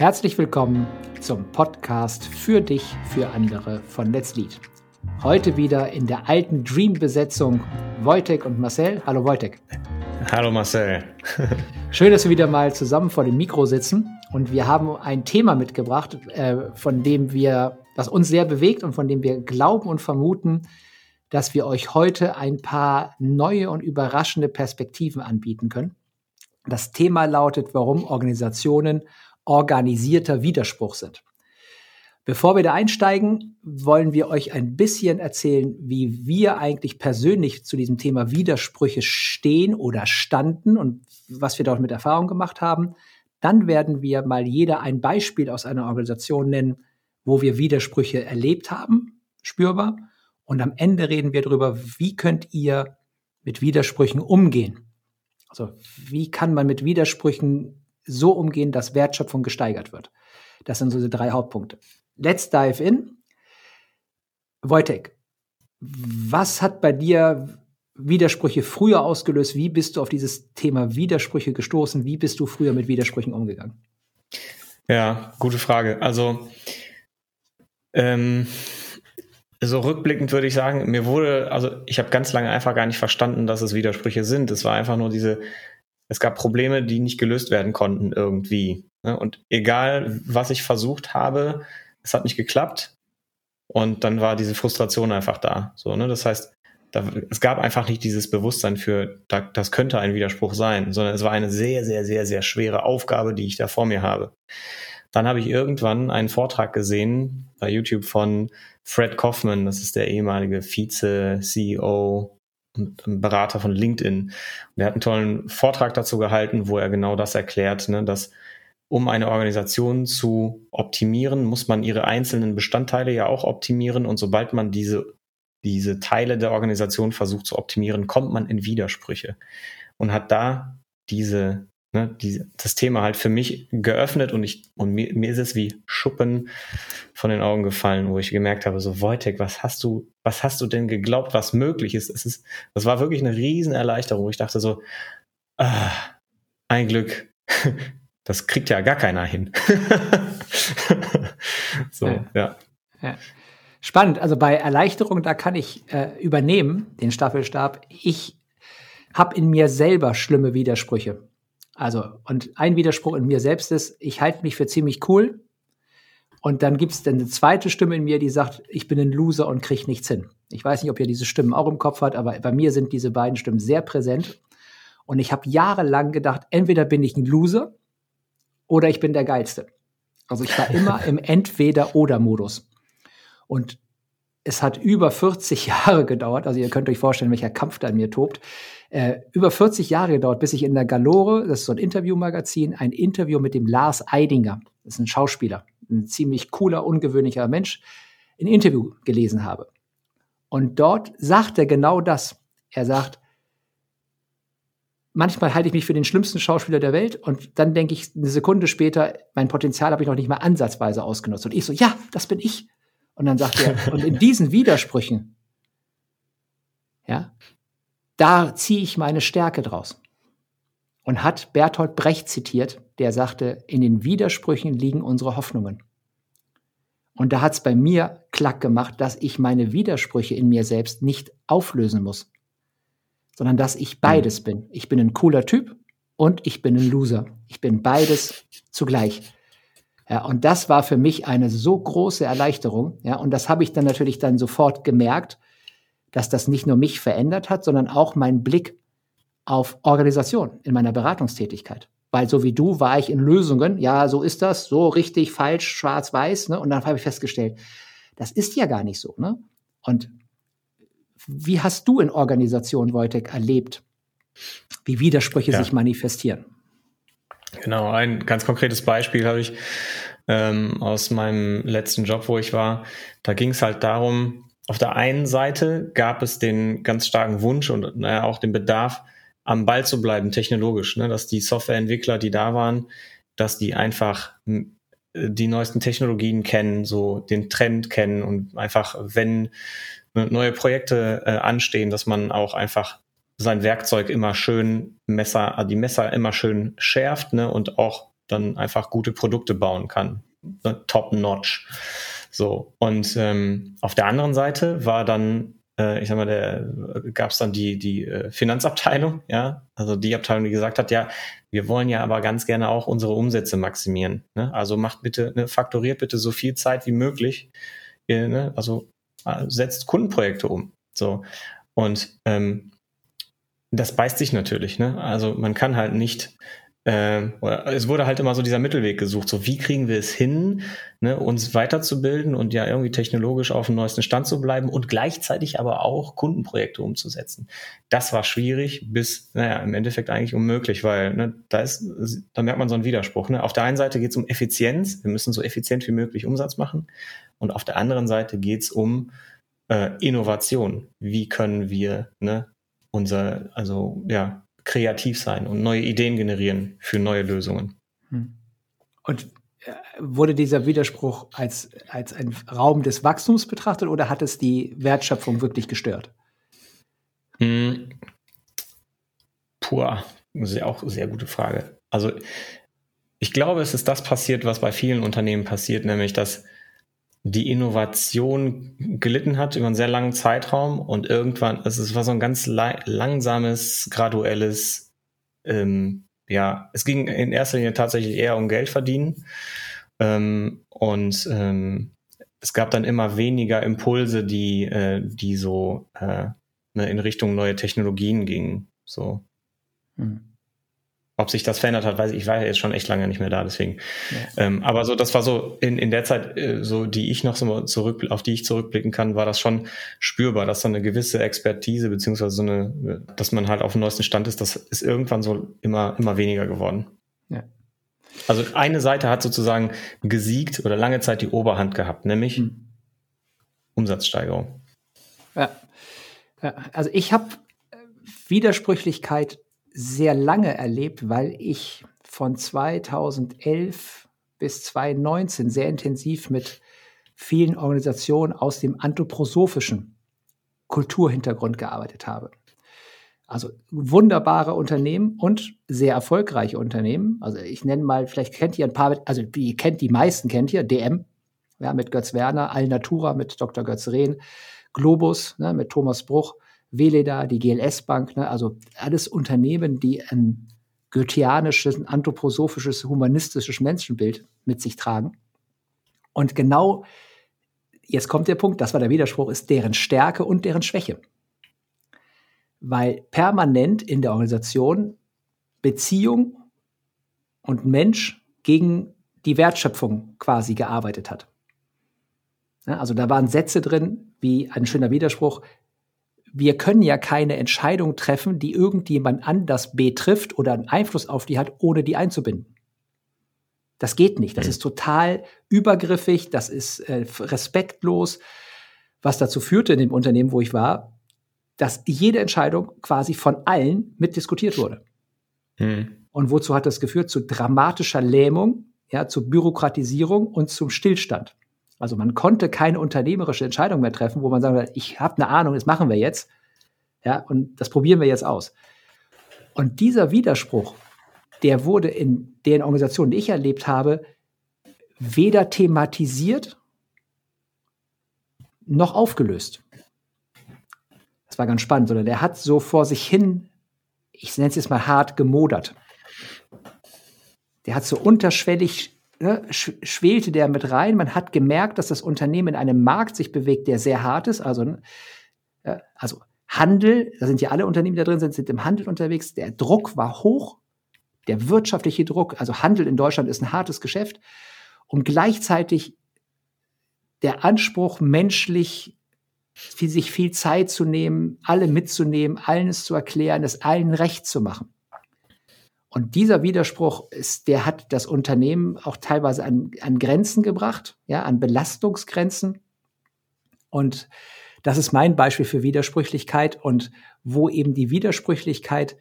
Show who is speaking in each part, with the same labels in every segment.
Speaker 1: Herzlich willkommen zum Podcast für dich, für andere von Let's Lead. Heute wieder in der alten Dream-Besetzung Wojtek und Marcel. Hallo Wojtek.
Speaker 2: Hallo Marcel.
Speaker 1: Schön, dass wir wieder mal zusammen vor dem Mikro sitzen und wir haben ein Thema mitgebracht, äh, von dem wir, das uns sehr bewegt und von dem wir glauben und vermuten, dass wir euch heute ein paar neue und überraschende Perspektiven anbieten können. Das Thema lautet, warum Organisationen organisierter Widerspruch sind. Bevor wir da einsteigen, wollen wir euch ein bisschen erzählen, wie wir eigentlich persönlich zu diesem Thema Widersprüche stehen oder standen und was wir dort mit Erfahrung gemacht haben. Dann werden wir mal jeder ein Beispiel aus einer Organisation nennen, wo wir Widersprüche erlebt haben, spürbar. Und am Ende reden wir darüber, wie könnt ihr mit Widersprüchen umgehen. Also wie kann man mit Widersprüchen so umgehen, dass Wertschöpfung gesteigert wird. Das sind so die drei Hauptpunkte. Let's dive in. Wojtek, was hat bei dir Widersprüche früher ausgelöst? Wie bist du auf dieses Thema Widersprüche gestoßen? Wie bist du früher mit Widersprüchen umgegangen?
Speaker 2: Ja, gute Frage. Also, ähm, so rückblickend würde ich sagen, mir wurde, also ich habe ganz lange einfach gar nicht verstanden, dass es Widersprüche sind. Es war einfach nur diese es gab Probleme, die nicht gelöst werden konnten irgendwie. Ne? Und egal, was ich versucht habe, es hat nicht geklappt. Und dann war diese Frustration einfach da. So, ne? Das heißt, da, es gab einfach nicht dieses Bewusstsein für, da, das könnte ein Widerspruch sein, sondern es war eine sehr, sehr, sehr, sehr schwere Aufgabe, die ich da vor mir habe. Dann habe ich irgendwann einen Vortrag gesehen bei YouTube von Fred Kaufman, das ist der ehemalige Vize-CEO Berater von LinkedIn. Und er hat einen tollen Vortrag dazu gehalten, wo er genau das erklärt, ne, dass um eine Organisation zu optimieren, muss man ihre einzelnen Bestandteile ja auch optimieren. Und sobald man diese, diese Teile der Organisation versucht zu optimieren, kommt man in Widersprüche. Und hat da diese ne, die, das Thema halt für mich geöffnet und ich und mir, mir ist es wie Schuppen von den Augen gefallen, wo ich gemerkt habe, so Wojtek, was hast du, was hast du denn geglaubt, was möglich ist? Es ist, das war wirklich eine Riesenerleichterung. Ich dachte so, ah, ein Glück, das kriegt ja gar keiner hin.
Speaker 1: so, ja. ja. ja. Spannend. Also bei Erleichterung, da kann ich äh, übernehmen, den Staffelstab. Ich habe in mir selber schlimme Widersprüche. Also, und ein Widerspruch in mir selbst ist, ich halte mich für ziemlich cool. Und dann gibt es eine zweite Stimme in mir, die sagt, ich bin ein Loser und kriege nichts hin. Ich weiß nicht, ob ihr diese Stimmen auch im Kopf hat, aber bei mir sind diese beiden Stimmen sehr präsent. Und ich habe jahrelang gedacht, entweder bin ich ein Loser oder ich bin der Geilste. Also ich war immer im Entweder-Oder-Modus. Und es hat über 40 Jahre gedauert, also ihr könnt euch vorstellen, welcher Kampf da in mir tobt, äh, über 40 Jahre gedauert, bis ich in der Galore, das ist so ein Interviewmagazin, ein Interview mit dem Lars Eidinger, das ist ein Schauspieler, ein ziemlich cooler, ungewöhnlicher Mensch, ein Interview gelesen habe. Und dort sagt er genau das. Er sagt, manchmal halte ich mich für den schlimmsten Schauspieler der Welt und dann denke ich eine Sekunde später, mein Potenzial habe ich noch nicht mal ansatzweise ausgenutzt. Und ich so, ja, das bin ich. Und dann sagt er, und in diesen Widersprüchen, ja, da ziehe ich meine Stärke draus. Und hat Bertolt Brecht zitiert, der sagte, in den Widersprüchen liegen unsere Hoffnungen. Und da hat es bei mir klack gemacht, dass ich meine Widersprüche in mir selbst nicht auflösen muss, sondern dass ich beides bin. Ich bin ein cooler Typ und ich bin ein Loser. Ich bin beides zugleich. Ja, und das war für mich eine so große Erleichterung. Ja, und das habe ich dann natürlich dann sofort gemerkt dass das nicht nur mich verändert hat, sondern auch meinen Blick auf Organisation in meiner Beratungstätigkeit. Weil so wie du war ich in Lösungen, ja, so ist das, so richtig, falsch, schwarz, weiß, ne? Und dann habe ich festgestellt, das ist ja gar nicht so, ne? Und wie hast du in Organisation, Wojtek, erlebt, wie Widersprüche ja. sich manifestieren?
Speaker 2: Genau, ein ganz konkretes Beispiel habe ich ähm, aus meinem letzten Job, wo ich war. Da ging es halt darum, auf der einen Seite gab es den ganz starken Wunsch und naja, auch den Bedarf, am Ball zu bleiben, technologisch, ne? dass die Softwareentwickler, die da waren, dass die einfach hm, die neuesten Technologien kennen, so den Trend kennen und einfach, wenn neue Projekte äh, anstehen, dass man auch einfach sein Werkzeug immer schön Messer, die Messer immer schön schärft ne? und auch dann einfach gute Produkte bauen kann. Ne, top notch. So. Und ähm, auf der anderen Seite war dann, äh, ich sag mal, der gab es dann die, die äh, Finanzabteilung, ja, also die Abteilung, die gesagt hat, ja, wir wollen ja aber ganz gerne auch unsere Umsätze maximieren. Ne? Also macht bitte, ne, faktoriert bitte so viel Zeit wie möglich. Ihr, ne? Also äh, setzt Kundenprojekte um. So. Und ähm, das beißt sich natürlich. Ne? Also man kann halt nicht äh, es wurde halt immer so dieser Mittelweg gesucht, so wie kriegen wir es hin, ne, uns weiterzubilden und ja irgendwie technologisch auf dem neuesten Stand zu bleiben und gleichzeitig aber auch Kundenprojekte umzusetzen. Das war schwierig bis, naja, im Endeffekt eigentlich unmöglich, weil ne, da ist, da merkt man so einen Widerspruch. Ne? Auf der einen Seite geht es um Effizienz, wir müssen so effizient wie möglich Umsatz machen und auf der anderen Seite geht es um äh, Innovation. Wie können wir ne, unser, also ja, kreativ sein und neue Ideen generieren für neue Lösungen. Hm.
Speaker 1: Und äh, wurde dieser Widerspruch als, als ein Raum des Wachstums betrachtet oder hat es die Wertschöpfung wirklich gestört?
Speaker 2: Hm. Puh, sehr, auch sehr gute Frage. Also ich glaube, es ist das passiert, was bei vielen Unternehmen passiert, nämlich dass die Innovation gelitten hat über einen sehr langen Zeitraum und irgendwann, also es war so ein ganz langsames, graduelles, ähm, ja, es ging in erster Linie tatsächlich eher um Geld verdienen ähm, und ähm, es gab dann immer weniger Impulse, die, äh, die so äh, ne, in Richtung neue Technologien gingen. So. Hm. Ob sich das verändert hat, weiß ich, ich war ja jetzt schon echt lange nicht mehr da, deswegen. Ja. Ähm, aber so, das war so in, in der Zeit, äh, so die ich noch so zurück, auf die ich zurückblicken kann, war das schon spürbar, dass so eine gewisse Expertise, beziehungsweise so eine, dass man halt auf dem neuesten Stand ist, das ist irgendwann so immer, immer weniger geworden. Ja. Also eine Seite hat sozusagen gesiegt oder lange Zeit die Oberhand gehabt, nämlich hm. Umsatzsteigerung.
Speaker 1: Ja. ja. Also ich habe Widersprüchlichkeit sehr lange erlebt, weil ich von 2011 bis 2019 sehr intensiv mit vielen Organisationen aus dem anthroposophischen Kulturhintergrund gearbeitet habe. Also wunderbare Unternehmen und sehr erfolgreiche Unternehmen. Also ich nenne mal, vielleicht kennt ihr ein paar, also ihr kennt die meisten kennt ihr, DM, ja, mit Götz Werner, Alnatura mit Dr. Götz Rehn, Globus ne, mit Thomas Bruch, Veleda, die GLS Bank, ne, also alles Unternehmen, die ein goetheanisches, anthroposophisches, humanistisches Menschenbild mit sich tragen. Und genau jetzt kommt der Punkt, das war der Widerspruch, ist deren Stärke und deren Schwäche. Weil permanent in der Organisation Beziehung und Mensch gegen die Wertschöpfung quasi gearbeitet hat. also da waren Sätze drin, wie ein schöner Widerspruch, wir können ja keine Entscheidung treffen, die irgendjemand anders betrifft oder einen Einfluss auf die hat, ohne die einzubinden. Das geht nicht. Das mhm. ist total übergriffig, das ist äh, respektlos, was dazu führte in dem Unternehmen, wo ich war, dass jede Entscheidung quasi von allen mitdiskutiert wurde. Mhm. Und wozu hat das geführt? Zu dramatischer Lähmung, ja, zu Bürokratisierung und zum Stillstand. Also man konnte keine unternehmerische Entscheidung mehr treffen, wo man sagt, ich habe eine Ahnung, das machen wir jetzt. Ja, und das probieren wir jetzt aus. Und dieser Widerspruch, der wurde in den Organisationen, die ich erlebt habe, weder thematisiert noch aufgelöst. Das war ganz spannend, sondern der hat so vor sich hin, ich nenne es jetzt mal hart, gemodert. Der hat so unterschwellig ne, schwelte der mit rein. Man hat gemerkt, dass das Unternehmen in einem Markt sich bewegt, der sehr hart ist. Also, ne, also Handel, da sind ja alle Unternehmen, die da drin sind, sind im Handel unterwegs. Der Druck war hoch, der wirtschaftliche Druck. Also Handel in Deutschland ist ein hartes Geschäft. Und gleichzeitig der Anspruch, menschlich sich viel Zeit zu nehmen, alle mitzunehmen, allen es zu erklären, es allen recht zu machen. Und dieser Widerspruch ist, der hat das Unternehmen auch teilweise an, an Grenzen gebracht, ja, an Belastungsgrenzen. Und das ist mein Beispiel für Widersprüchlichkeit und wo eben die Widersprüchlichkeit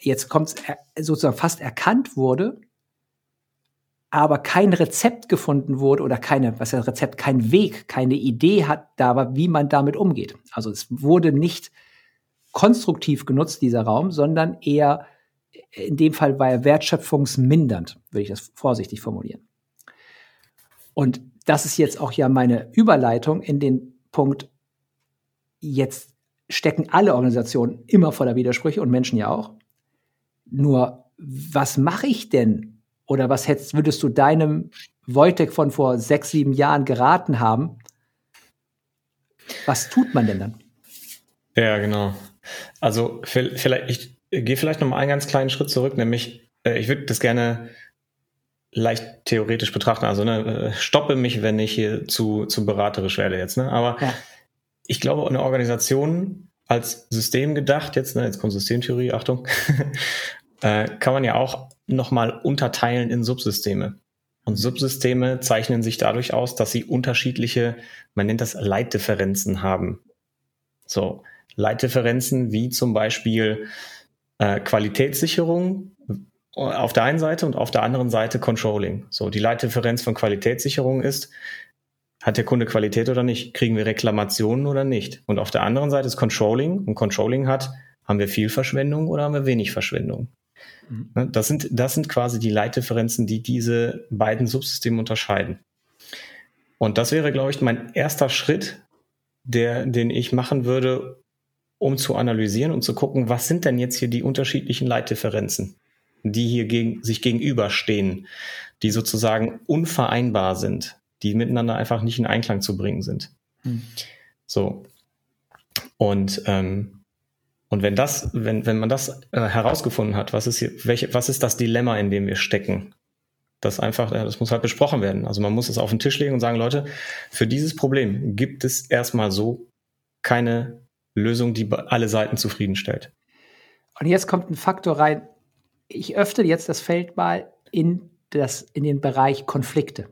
Speaker 1: jetzt kommt sozusagen fast erkannt wurde, aber kein Rezept gefunden wurde oder keine, was ist Rezept, kein Weg, keine Idee hat da wie man damit umgeht. Also es wurde nicht konstruktiv genutzt, dieser Raum, sondern eher in dem Fall war er wertschöpfungsmindernd, würde ich das vorsichtig formulieren. Und das ist jetzt auch ja meine Überleitung in den Punkt, jetzt stecken alle Organisationen immer voller Widersprüche und Menschen ja auch. Nur, was mache ich denn? Oder was hättest, würdest du deinem Wojtek von vor sechs, sieben Jahren geraten haben? Was tut man denn dann?
Speaker 2: Ja, genau. Also vielleicht, ich gehe vielleicht noch mal einen ganz kleinen Schritt zurück, nämlich äh, ich würde das gerne leicht theoretisch betrachten. Also ne, äh, stoppe mich, wenn ich hier zu, zu beraterisch werde jetzt. Ne? Aber ja. ich glaube, eine Organisation als System gedacht, jetzt, ne, jetzt kommt Systemtheorie, Achtung, äh, kann man ja auch nochmal unterteilen in Subsysteme. Und Subsysteme zeichnen sich dadurch aus, dass sie unterschiedliche, man nennt das Leitdifferenzen haben. So, Leitdifferenzen wie zum Beispiel äh, Qualitätssicherung auf der einen Seite und auf der anderen Seite Controlling. So, die Leitdifferenz von Qualitätssicherung ist, hat der Kunde Qualität oder nicht? Kriegen wir Reklamationen oder nicht? Und auf der anderen Seite ist Controlling und Controlling hat, haben wir viel Verschwendung oder haben wir wenig Verschwendung? Mhm. Ne, das sind, das sind quasi die Leitdifferenzen, die diese beiden Subsysteme unterscheiden. Und das wäre, glaube ich, mein erster Schritt, der, den ich machen würde, um zu analysieren und zu gucken, was sind denn jetzt hier die unterschiedlichen Leitdifferenzen, die hier gegen, sich gegenüberstehen, die sozusagen unvereinbar sind, die miteinander einfach nicht in Einklang zu bringen sind. Mhm. So. Und ähm, und wenn das, wenn, wenn man das äh, herausgefunden hat, was ist hier, welche, was ist das Dilemma, in dem wir stecken? Das einfach, äh, das muss halt besprochen werden. Also man muss es auf den Tisch legen und sagen, Leute, für dieses Problem gibt es erstmal so keine Lösung, die alle Seiten zufriedenstellt.
Speaker 1: Und jetzt kommt ein Faktor rein. Ich öffne jetzt das Feld mal in, das, in den Bereich Konflikte.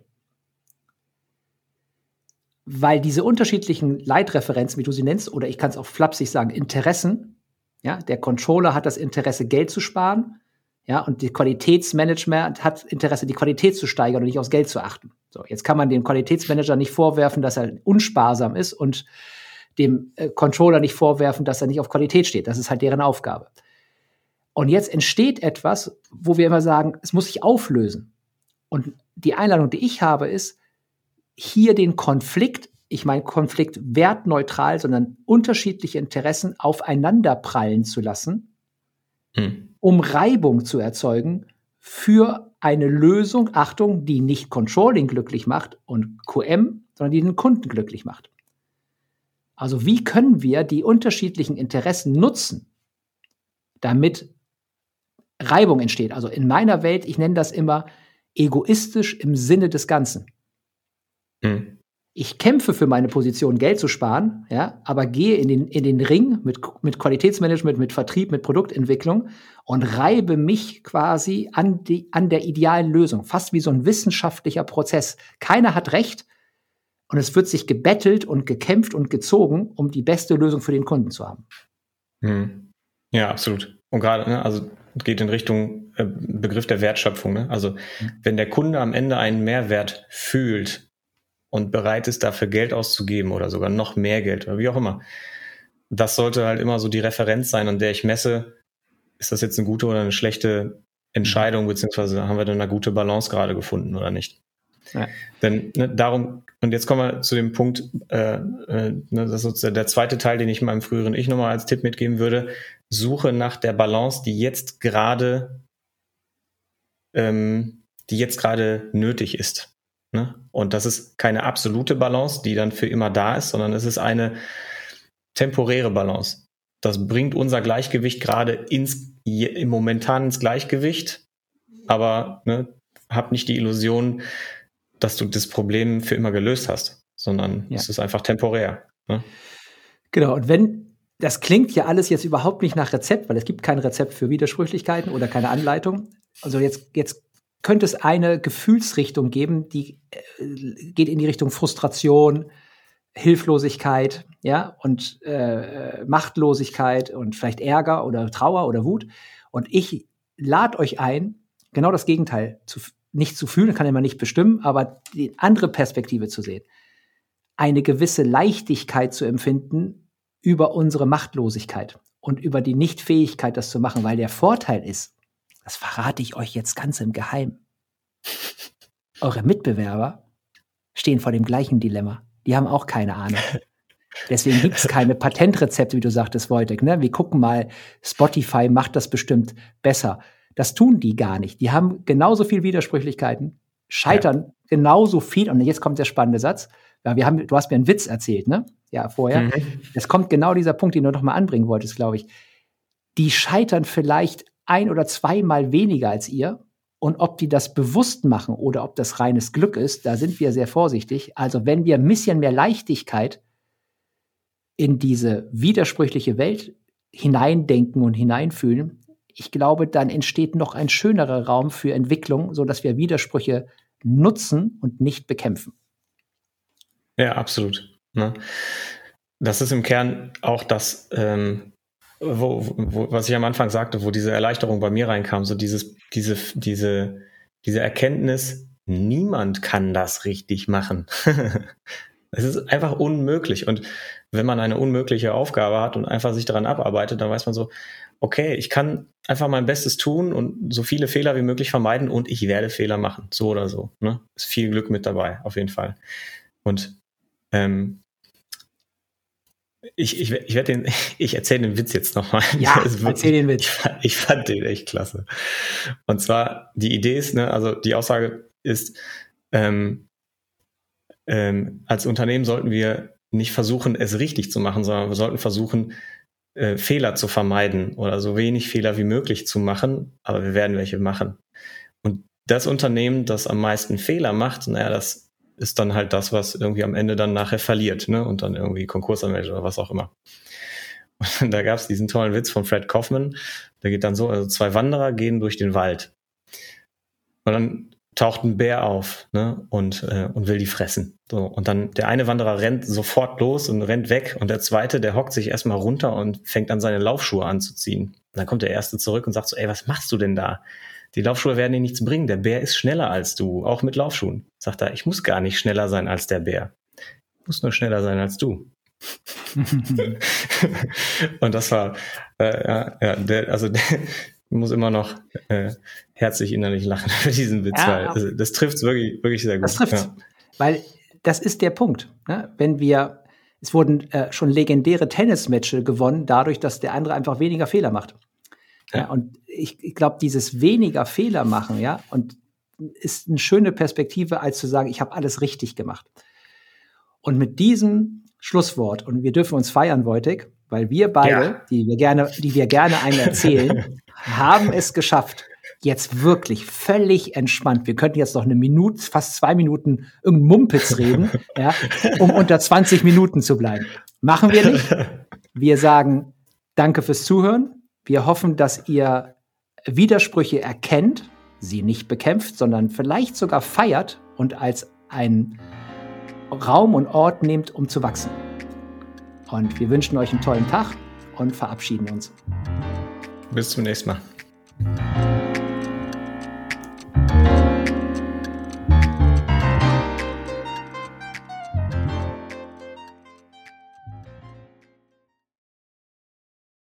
Speaker 1: Weil diese unterschiedlichen Leitreferenzen, wie du sie nennst, oder ich kann es auch flapsig sagen, Interessen, ja, der Controller hat das Interesse, Geld zu sparen. Ja, und die Qualitätsmanagement hat Interesse, die Qualität zu steigern und nicht aufs Geld zu achten. So, jetzt kann man dem Qualitätsmanager nicht vorwerfen, dass er unsparsam ist und dem äh, Controller nicht vorwerfen, dass er nicht auf Qualität steht. Das ist halt deren Aufgabe. Und jetzt entsteht etwas, wo wir immer sagen, es muss sich auflösen. Und die Einladung, die ich habe, ist, hier den Konflikt ich meine Konflikt wertneutral, sondern unterschiedliche Interessen aufeinander prallen zu lassen, hm. um Reibung zu erzeugen für eine Lösung, Achtung, die nicht Controlling glücklich macht und QM, sondern die den Kunden glücklich macht. Also wie können wir die unterschiedlichen Interessen nutzen, damit Reibung entsteht? Also in meiner Welt, ich nenne das immer egoistisch im Sinne des Ganzen. Hm ich kämpfe für meine Position, Geld zu sparen, ja, aber gehe in den, in den Ring mit, mit Qualitätsmanagement, mit Vertrieb, mit Produktentwicklung und reibe mich quasi an, die, an der idealen Lösung. Fast wie so ein wissenschaftlicher Prozess. Keiner hat Recht und es wird sich gebettelt und gekämpft und gezogen, um die beste Lösung für den Kunden zu haben.
Speaker 2: Hm. Ja, absolut. Und gerade, ne, also geht in Richtung äh, Begriff der Wertschöpfung. Ne? Also hm. wenn der Kunde am Ende einen Mehrwert fühlt, und bereit ist, dafür Geld auszugeben oder sogar noch mehr Geld oder wie auch immer. Das sollte halt immer so die Referenz sein, an der ich messe, ist das jetzt eine gute oder eine schlechte Entscheidung, beziehungsweise haben wir dann eine gute Balance gerade gefunden oder nicht. Ja. Denn ne, darum, und jetzt kommen wir zu dem Punkt, äh, äh, ne, das ist der zweite Teil, den ich meinem früheren Ich nochmal als Tipp mitgeben würde, suche nach der Balance, die jetzt gerade, ähm, die jetzt gerade nötig ist. Ne? Und das ist keine absolute Balance, die dann für immer da ist, sondern es ist eine temporäre Balance. Das bringt unser Gleichgewicht gerade ins, momentan ins Gleichgewicht, aber ne, hab nicht die Illusion, dass du das Problem für immer gelöst hast, sondern ja. es ist einfach temporär. Ne?
Speaker 1: Genau, und wenn, das klingt ja alles jetzt überhaupt nicht nach Rezept, weil es gibt kein Rezept für Widersprüchlichkeiten oder keine Anleitung. Also jetzt, jetzt könnte es eine Gefühlsrichtung geben, die äh, geht in die Richtung Frustration, Hilflosigkeit, ja, und äh, Machtlosigkeit und vielleicht Ärger oder Trauer oder Wut. Und ich lade euch ein, genau das Gegenteil zu, nicht zu fühlen, kann man nicht bestimmen, aber die andere Perspektive zu sehen. Eine gewisse Leichtigkeit zu empfinden über unsere Machtlosigkeit und über die Nichtfähigkeit, das zu machen, weil der Vorteil ist, das verrate ich euch jetzt ganz im Geheimen. Eure Mitbewerber stehen vor dem gleichen Dilemma. Die haben auch keine Ahnung. Deswegen gibt es keine Patentrezepte, wie du sagtest, Wojtek. Ne? Wir gucken mal, Spotify macht das bestimmt besser. Das tun die gar nicht. Die haben genauso viel Widersprüchlichkeiten, scheitern ja. genauso viel. Und jetzt kommt der spannende Satz. Ja, wir haben, du hast mir einen Witz erzählt, ne? Ja, vorher. Mhm. Es kommt genau dieser Punkt, den du noch mal anbringen wolltest, glaube ich. Die scheitern vielleicht ein oder zweimal weniger als ihr. Und ob die das bewusst machen oder ob das reines Glück ist, da sind wir sehr vorsichtig. Also wenn wir ein bisschen mehr Leichtigkeit in diese widersprüchliche Welt hineindenken und hineinfühlen, ich glaube, dann entsteht noch ein schönerer Raum für Entwicklung, so dass wir Widersprüche nutzen und nicht bekämpfen.
Speaker 2: Ja, absolut. Ne? Das ist im Kern auch das, ähm, wo, wo, was ich am Anfang sagte, wo diese Erleichterung bei mir reinkam, so dieses, diese, diese, diese Erkenntnis, niemand kann das richtig machen. Es ist einfach unmöglich. Und wenn man eine unmögliche Aufgabe hat und einfach sich daran abarbeitet, dann weiß man so, okay, ich kann einfach mein Bestes tun und so viele Fehler wie möglich vermeiden und ich werde Fehler machen, so oder so. Ne? Ist viel Glück mit dabei, auf jeden Fall. Und ähm, ich, ich, ich werde den, ich erzähle den Witz jetzt nochmal.
Speaker 1: Ja, erzähl den Witz.
Speaker 2: Ich, ich, fand den echt klasse. Und zwar, die Idee ist, ne, also die Aussage ist, ähm, ähm, als Unternehmen sollten wir nicht versuchen, es richtig zu machen, sondern wir sollten versuchen, äh, Fehler zu vermeiden oder so wenig Fehler wie möglich zu machen, aber wir werden welche machen. Und das Unternehmen, das am meisten Fehler macht, naja, das ist dann halt das, was irgendwie am Ende dann nachher verliert, ne? Und dann irgendwie Konkurs anmeldet oder was auch immer. Und da gab es diesen tollen Witz von Fred Kaufman, der geht dann so, also zwei Wanderer gehen durch den Wald. Und dann taucht ein Bär auf ne, und, äh, und will die fressen. So, und dann der eine Wanderer rennt sofort los und rennt weg und der zweite, der hockt sich erstmal runter und fängt an, seine Laufschuhe anzuziehen. Und dann kommt der erste zurück und sagt so, ey, was machst du denn da? Die Laufschuhe werden dir nichts bringen. Der Bär ist schneller als du, auch mit Laufschuhen. Sagt er, ich muss gar nicht schneller sein als der Bär. Ich muss nur schneller sein als du. und das war, äh, ja, ja der, also der, muss immer noch äh, herzlich innerlich lachen für diesen Witz, ja, weil also, das trifft wirklich, wirklich sehr gut.
Speaker 1: Das trifft, ja. weil das ist der Punkt. Ne? Wenn wir, es wurden äh, schon legendäre Tennismatches gewonnen, dadurch, dass der andere einfach weniger Fehler macht. Ja. ja und ich, ich glaube, dieses weniger Fehler machen, ja, und ist eine schöne Perspektive, als zu sagen, ich habe alles richtig gemacht. Und mit diesem Schlusswort, und wir dürfen uns feiern, Wojtek, weil wir beide, ja. die wir gerne, die wir gerne einen erzählen, haben es geschafft. Jetzt wirklich völlig entspannt. Wir könnten jetzt noch eine Minute, fast zwei Minuten irgendeinen Mumpitz reden, ja, um unter 20 Minuten zu bleiben. Machen wir nicht. Wir sagen Danke fürs Zuhören. Wir hoffen, dass ihr Widersprüche erkennt, sie nicht bekämpft, sondern vielleicht sogar feiert und als einen Raum und Ort nehmt, um zu wachsen. Und wir wünschen euch einen tollen Tag und verabschieden uns.
Speaker 2: Bis zum nächsten Mal.